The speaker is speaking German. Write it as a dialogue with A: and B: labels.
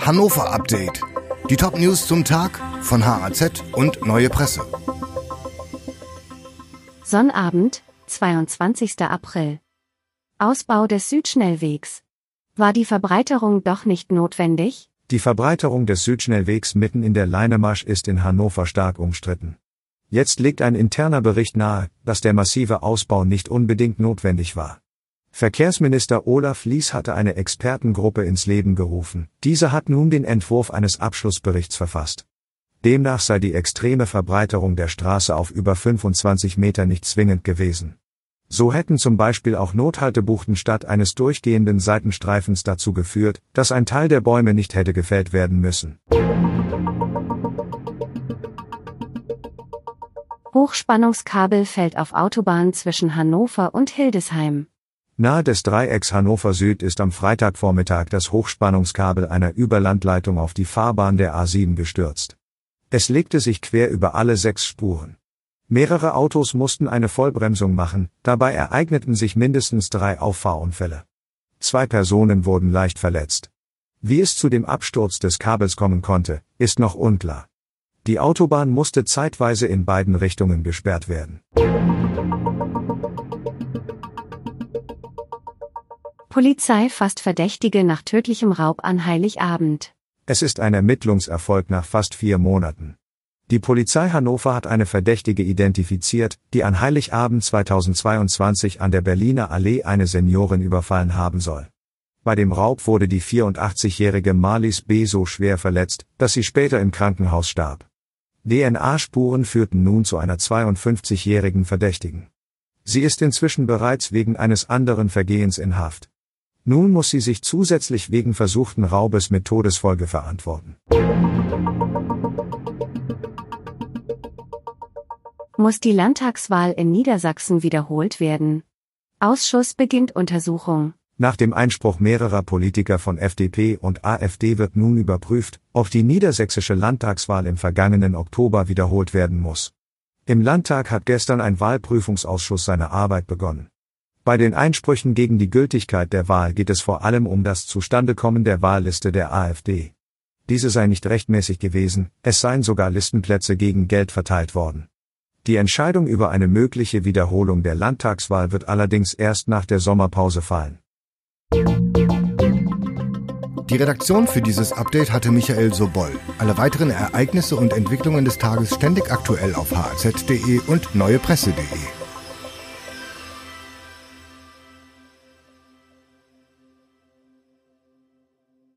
A: Hannover Update. Die Top-News zum Tag von HAZ und Neue Presse.
B: Sonnabend, 22. April. Ausbau des Südschnellwegs. War die Verbreiterung doch nicht notwendig?
C: Die Verbreiterung des Südschnellwegs mitten in der Leinemarsch ist in Hannover stark umstritten. Jetzt legt ein interner Bericht nahe, dass der massive Ausbau nicht unbedingt notwendig war. Verkehrsminister Olaf Lies hatte eine Expertengruppe ins Leben gerufen. Diese hat nun den Entwurf eines Abschlussberichts verfasst. Demnach sei die extreme Verbreiterung der Straße auf über 25 Meter nicht zwingend gewesen. So hätten zum Beispiel auch Nothaltebuchten statt eines durchgehenden Seitenstreifens dazu geführt, dass ein Teil der Bäume nicht hätte gefällt werden müssen.
B: Hochspannungskabel fällt auf Autobahn zwischen Hannover und Hildesheim.
C: Nahe des Dreiecks Hannover Süd ist am Freitagvormittag das Hochspannungskabel einer Überlandleitung auf die Fahrbahn der A7 gestürzt. Es legte sich quer über alle sechs Spuren. Mehrere Autos mussten eine Vollbremsung machen, dabei ereigneten sich mindestens drei Auffahrunfälle. Zwei Personen wurden leicht verletzt. Wie es zu dem Absturz des Kabels kommen konnte, ist noch unklar. Die Autobahn musste zeitweise in beiden Richtungen gesperrt werden.
B: Polizei fasst Verdächtige nach tödlichem Raub an Heiligabend.
C: Es ist ein Ermittlungserfolg nach fast vier Monaten. Die Polizei Hannover hat eine Verdächtige identifiziert, die an Heiligabend 2022 an der Berliner Allee eine Seniorin überfallen haben soll. Bei dem Raub wurde die 84-jährige Marlies B. so schwer verletzt, dass sie später im Krankenhaus starb. DNA-Spuren führten nun zu einer 52-jährigen Verdächtigen. Sie ist inzwischen bereits wegen eines anderen Vergehens in Haft. Nun muss sie sich zusätzlich wegen versuchten Raubes mit Todesfolge verantworten.
B: Muss die Landtagswahl in Niedersachsen wiederholt werden? Ausschuss beginnt Untersuchung.
C: Nach dem Einspruch mehrerer Politiker von FDP und AfD wird nun überprüft, ob die niedersächsische Landtagswahl im vergangenen Oktober wiederholt werden muss. Im Landtag hat gestern ein Wahlprüfungsausschuss seine Arbeit begonnen. Bei den Einsprüchen gegen die Gültigkeit der Wahl geht es vor allem um das Zustandekommen der Wahlliste der AfD. Diese sei nicht rechtmäßig gewesen, es seien sogar Listenplätze gegen Geld verteilt worden. Die Entscheidung über eine mögliche Wiederholung der Landtagswahl wird allerdings erst nach der Sommerpause fallen.
A: Die Redaktion für dieses Update hatte Michael Soboll. Alle weiteren Ereignisse und Entwicklungen des Tages ständig aktuell auf hz.de und neuepresse.de.